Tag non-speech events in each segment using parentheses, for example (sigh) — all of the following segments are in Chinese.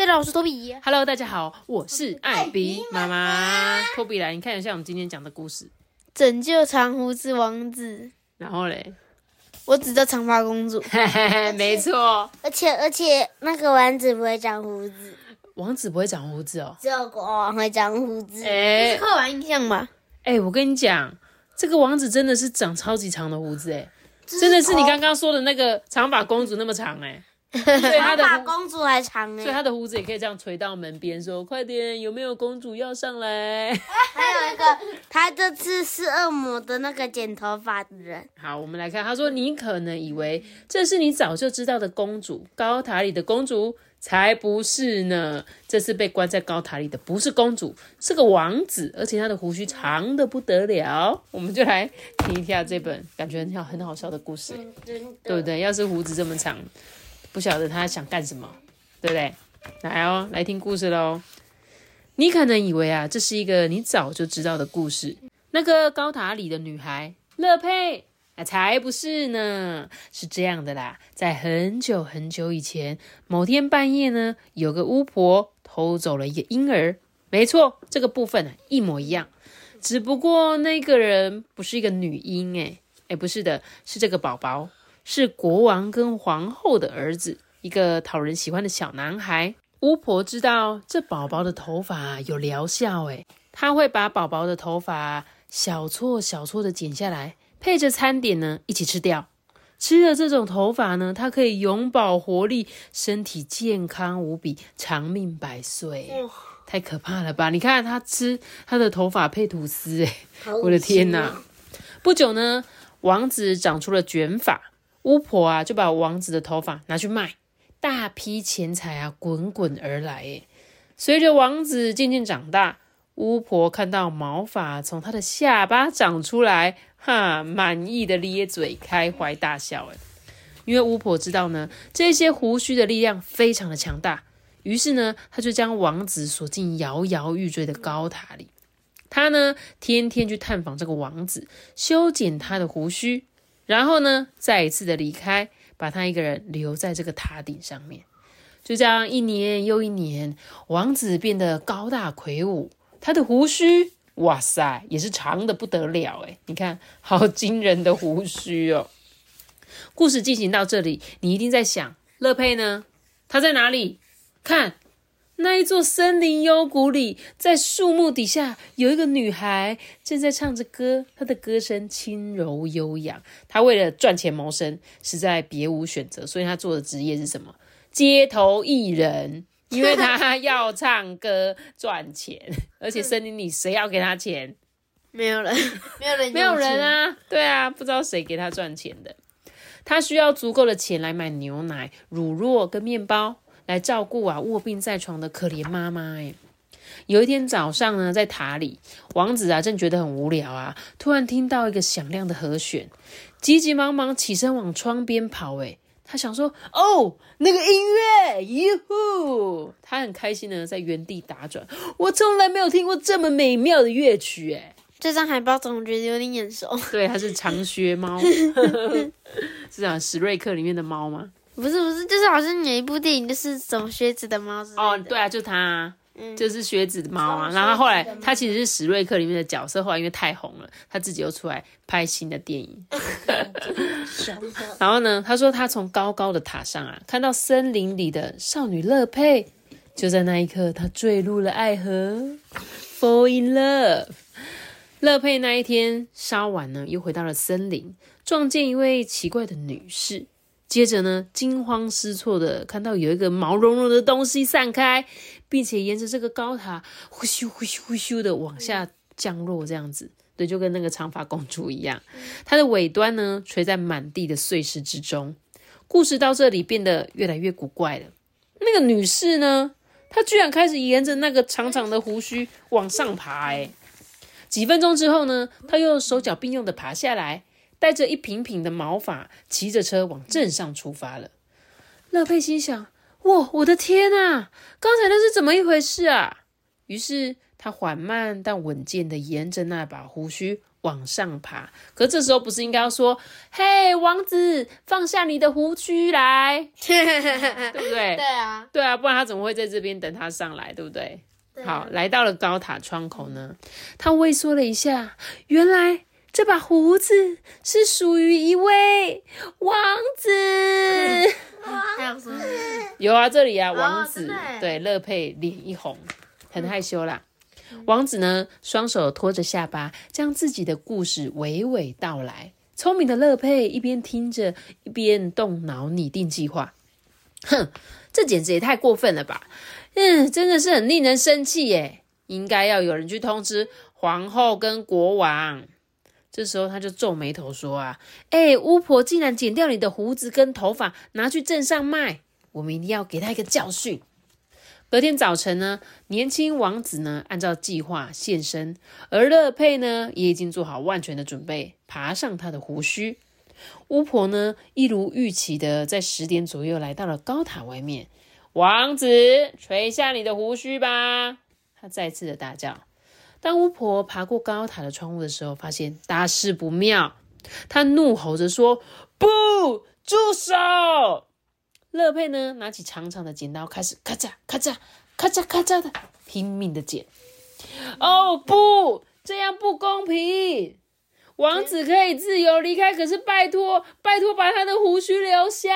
对了，我是托比。Hello，大家好，我是艾比妈妈。托比来，你看一下我们今天讲的故事。拯救长胡子王子，然后嘞，我只叫长发公主。嘿嘿嘿，没错，而且而且那个王子不会长胡子，王子不会长胡子哦。只有国王会长胡子。哎刻板印象吧？哎，我跟你讲，这个王子真的是长超级长的胡子哎，真的是你刚刚说的那个长发公主那么长哎。(laughs) 所以他的公主还长所以哎，他的胡子也可以这样垂到门边，说：“快点，有没有公主要上来 (laughs) 还有一个，他这次是恶魔的那个剪头发的人，？”好，我们来看，他说：“你可能以为这是你早就知道的公主，高塔里的公主，才不是呢。这次被关在高塔里的不是公主，是个王子，而且他的胡须长的不得了。”我们就来听一下这本感觉很好很好笑的故事。对不对？要是胡子这么长，不晓得他想干什么，对不对？来哦，来听故事喽。你可能以为啊，这是一个你早就知道的故事。那个高塔里的女孩乐佩，啊，才不是呢。是这样的啦，在很久很久以前，某天半夜呢，有个巫婆偷走了一个婴儿。没错，这个部分啊一模一样，只不过那个人不是一个女婴，诶，诶，不是的，是这个宝宝。是国王跟皇后的儿子，一个讨人喜欢的小男孩。巫婆知道这宝宝的头发有疗效，诶，她会把宝宝的头发小撮小撮的剪下来，配着餐点呢一起吃掉。吃了这种头发呢，它可以永葆活力，身体健康无比，长命百岁。太可怕了吧！你看他吃他的头发配吐司，哎，我的天哪！不久呢，王子长出了卷发，巫婆啊就把王子的头发拿去卖，大批钱财啊滚滚而来。诶，随着王子渐渐长大，巫婆看到毛发从他的下巴长出来，哈，满意的咧嘴，开怀大笑。诶，因为巫婆知道呢，这些胡须的力量非常的强大，于是呢，他就将王子锁进摇摇欲坠的高塔里。他呢，天天去探访这个王子，修剪他的胡须，然后呢，再一次的离开，把他一个人留在这个塔顶上面。就这样一年又一年，王子变得高大魁梧，他的胡须，哇塞，也是长的不得了诶你看，好惊人的胡须哦。故事进行到这里，你一定在想，乐佩呢？他在哪里？看。那一座森林幽谷里，在树木底下有一个女孩正在唱着歌，她的歌声轻柔悠扬。她为了赚钱谋生，实在别无选择，所以她做的职业是什么？街头艺人，(laughs) 因为她要唱歌赚钱，而且森林里谁要给她钱？(laughs) 没有人，没有人，没有人！啊，对啊，不知道谁给她赚钱的。她需要足够的钱来买牛奶、乳酪跟面包。来照顾啊卧病在床的可怜妈妈哎。有一天早上呢，在塔里，王子啊正觉得很无聊啊，突然听到一个响亮的和弦，急急忙忙起身往窗边跑哎。他想说哦，那个音乐，哟呼！他很开心的在原地打转，我从来没有听过这么美妙的乐曲哎。这张海报总觉得有点眼熟。对，它是长靴猫，(laughs) (laughs) 是啊，史瑞克里面的猫吗？不是不是，就是好像有一部电影，就是什么靴子的猫的。哦，对啊，就它、就是靴子的猫啊。然后后来他其实是史瑞克里面的角色，后来因为太红了，他自己又出来拍新的电影。(laughs) 然后呢，他说他从高高的塔上啊，看到森林里的少女乐佩，就在那一刻，他坠入了爱河，fall in love。乐佩那一天稍晚呢，又回到了森林，撞见一位奇怪的女士。接着呢，惊慌失措的看到有一个毛茸茸的东西散开，并且沿着这个高塔呼咻呼咻呼咻的往下降落，这样子，对，就跟那个长发公主一样。它的尾端呢，垂在满地的碎石之中。故事到这里变得越来越古怪了。那个女士呢，她居然开始沿着那个长长的胡须往上爬。哎，几分钟之后呢，她又手脚并用的爬下来，带着一瓶瓶的毛发，骑着车往镇上出发了。乐佩心想：哇，我的天啊！刚才那是怎么一回事啊？于是他缓慢但稳健的沿着那把胡须。往上爬，可这时候不是应该要说：“嘿，王子，放下你的胡须来，(laughs) 对不对？”对啊，对啊，不然他怎么会在这边等他上来，对不对？好，来到了高塔窗口呢，他畏缩了一下，原来这把胡子是属于一位王子。(laughs) 有啊，这里啊，王子，对，乐佩脸一红，很害羞啦。王子呢，双手托着下巴，将自己的故事娓娓道来。聪明的乐佩一边听着，一边动脑拟定计划。哼，这简直也太过分了吧！嗯，真的是很令人生气耶。应该要有人去通知皇后跟国王。这时候他就皱眉头说：“啊，哎，巫婆竟然剪掉你的胡子跟头发，拿去镇上卖，我们一定要给他一个教训。”隔天早晨呢，年轻王子呢按照计划现身，而乐佩呢也已经做好万全的准备，爬上他的胡须。巫婆呢一如预期的在十点左右来到了高塔外面。王子，垂下你的胡须吧！他再次的大叫。当巫婆爬过高塔的窗户的时候，发现大事不妙，她怒吼着说：“不，住手！”乐佩呢，拿起长长的剪刀，开始咔嚓咔嚓咔嚓咔嚓的拼命的剪。哦不，这样不公平！王子可以自由离开，可是拜托拜托，把他的胡须留下。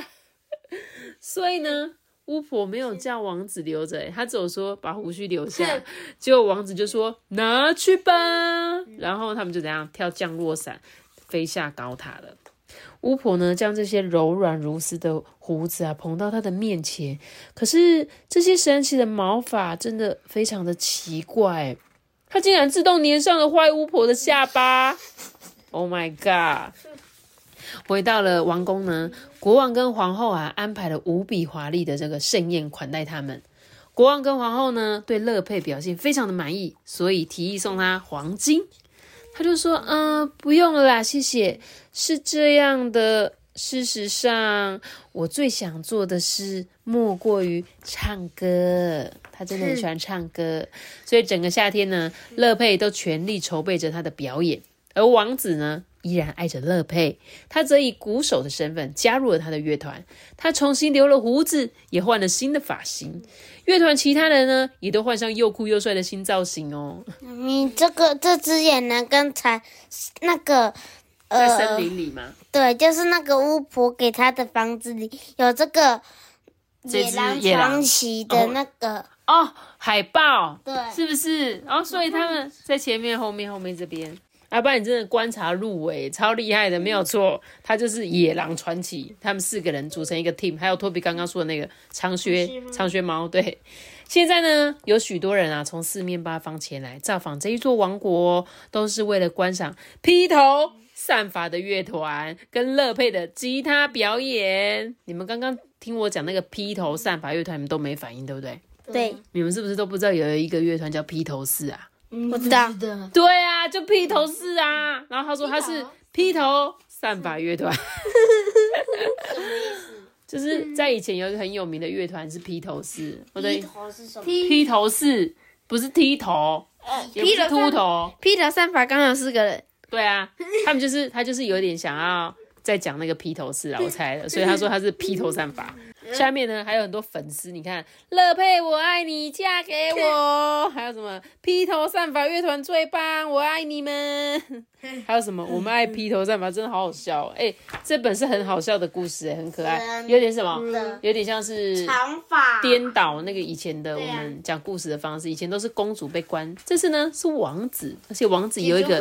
(laughs) 所以呢，巫婆没有叫王子留着，她只有说把胡须留下。(laughs) 结果王子就说拿去吧，然后他们就怎样跳降落伞，飞下高塔了。巫婆呢，将这些柔软如丝的胡子啊捧到她的面前，可是这些神奇的毛发真的非常的奇怪，它竟然自动粘上了坏巫婆的下巴。Oh my god！回到了王宫呢，国王跟皇后啊安排了无比华丽的这个盛宴款待他们。国王跟皇后呢对乐佩表现非常的满意，所以提议送他黄金。他就说：“嗯，不用了啦，谢谢。是这样的，事实上，我最想做的事莫过于唱歌。他真的很喜欢唱歌，所以整个夏天呢，乐佩都全力筹备着他的表演。而王子呢，依然爱着乐佩，他则以鼓手的身份加入了他的乐团。他重新留了胡子，也换了新的发型。”乐团其他人呢，也都换上又酷又帅的新造型哦。你这个这只眼呢，刚才那个在森林里吗？对，就是那个巫婆给他的房子里有这个野狼传奇的那个哦海报，对，是不是？然后所以他们在前面、后面、后面这边。阿爸，你真的观察入围，超厉害的，没有错。他就是野狼传奇，他们四个人组成一个 team，还有托比刚刚说的那个长靴长靴猫。对，现在呢，有许多人啊，从四面八方前来造访这一座王国，都是为了观赏披头散发的乐团跟乐佩的吉他表演。你们刚刚听我讲那个披头散发乐团，你们都没反应，对不对？对，你们是不是都不知道有一个乐团叫披头士啊？我知道，对啊，就披头士啊。然后他说他是披头散发乐团，就是在以前有一个很有名的乐团是披头士。披头是什么？披头士不是剃头，也不是秃头。披头散发刚好四个人。对啊，他们就是他就是有点想要再讲那个披头士啊，我猜的，所以他说他是披头散发。下面呢还有很多粉丝，你看乐佩我爱你，嫁给我，(laughs) 还有什么披头散发乐团最棒，我爱你们，(laughs) 还有什么我们爱披头散发，真的好好笑哎，这本是很好笑的故事哎，很可爱，有点什么，有点像是长发颠倒那个以前的我们讲故事的方式，以前都是公主被关，这次呢是王子，而且王子有一个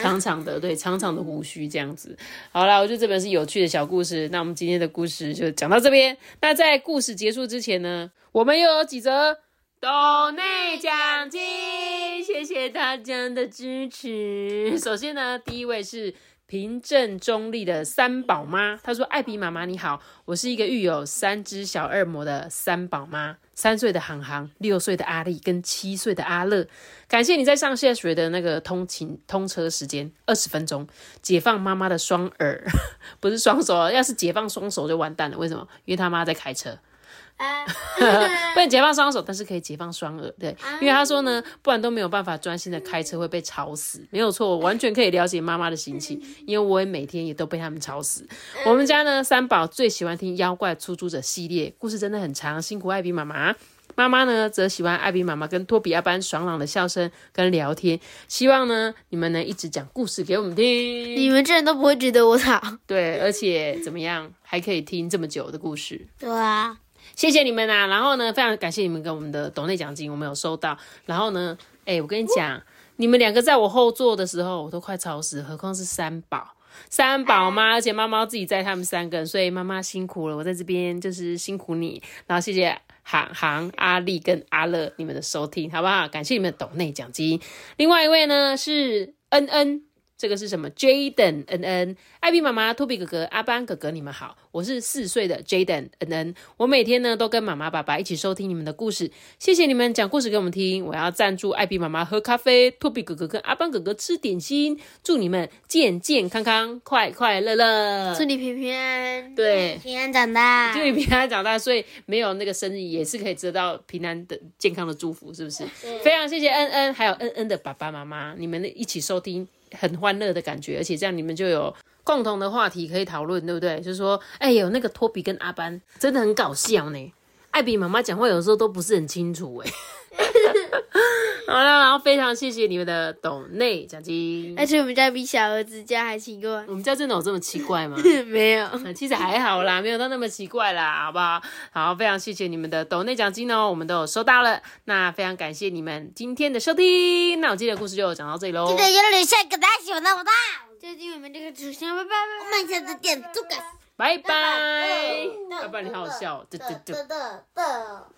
长长的对长长的胡须这样子。好啦，我觉得这本是有趣的小故事，那我们今天的故事就讲到这边。那在故事结束之前呢，我们又有几则岛内奖金，谢谢大家的支持。首先呢，第一位是平正中立的三宝妈。她说：“艾比妈妈你好，我是一个育有三只小恶魔的三宝妈，三岁的航航，六岁的阿丽跟七岁的阿乐。感谢你在上下学的那个通勤通车时间二十分钟，解放妈妈的双耳，(laughs) 不是双手，要是解放双手就完蛋了。为什么？因为他妈在开车。” (laughs) 不能解放双手，但是可以解放双耳。对，因为他说呢，不然都没有办法专心的开车，会被吵死。没有错，我完全可以了解妈妈的心情，因为我也每天也都被他们吵死。我们家呢，三宝最喜欢听妖怪出租者系列，故事真的很长，辛苦艾比妈妈。妈妈呢，则喜欢艾比妈妈跟托比阿班爽朗的笑声跟聊天。希望呢，你们能一直讲故事给我们听。你们这人都不会觉得我吵。对，而且怎么样，还可以听这么久的故事。对啊。谢谢你们呐，然后呢，非常感谢你们给我们的董内奖金，我们有收到。然后呢，哎，我跟你讲，你们两个在我后座的时候，我都快超时，何况是三宝，三宝妈，而且妈妈自己在他们三个人，所以妈妈辛苦了，我在这边就是辛苦你。然后谢谢航航、阿丽跟阿乐你们的收听，好不好？感谢你们的董内奖金。另外一位呢是恩恩。这个是什么？Jaden N N，艾比妈妈、托比哥哥、阿班哥哥，你们好，我是四岁的 Jaden N N。我每天呢都跟妈妈、爸爸一起收听你们的故事，谢谢你们讲故事给我们听。我要赞助艾比妈妈喝咖啡，托比哥哥跟阿班哥哥吃点心。祝你们健健康康、快快乐乐，祝你平平安，对，平安长大，祝你平安长大。所以没有那个生日也是可以得到平安的、健康的祝福，是不是？非常谢谢恩恩，还有恩恩的爸爸妈妈，你们一起收听。很欢乐的感觉，而且这样你们就有共同的话题可以讨论，对不对？就是说，哎，有那个托比跟阿班真的很搞笑呢。艾比妈妈讲话有时候都不是很清楚，哎。(laughs) 好了，然后非常谢谢你们的懂内奖金，而且我们家比小儿子家还奇怪。我们家真的有这么奇怪吗？(laughs) 没有，其实还好啦，没有到那么奇怪啦，好不好？好，非常谢谢你们的懂内奖金哦，我们都有收到了。那非常感谢你们今天的收听，那我今天的故事就讲到这里喽。记得要留下个大喜欢的我的，就进我们这个主线，拜拜拜拜。慢下次点这个，拜拜。拜拜，你好好笑，嘚嘚嘚嘚嘚。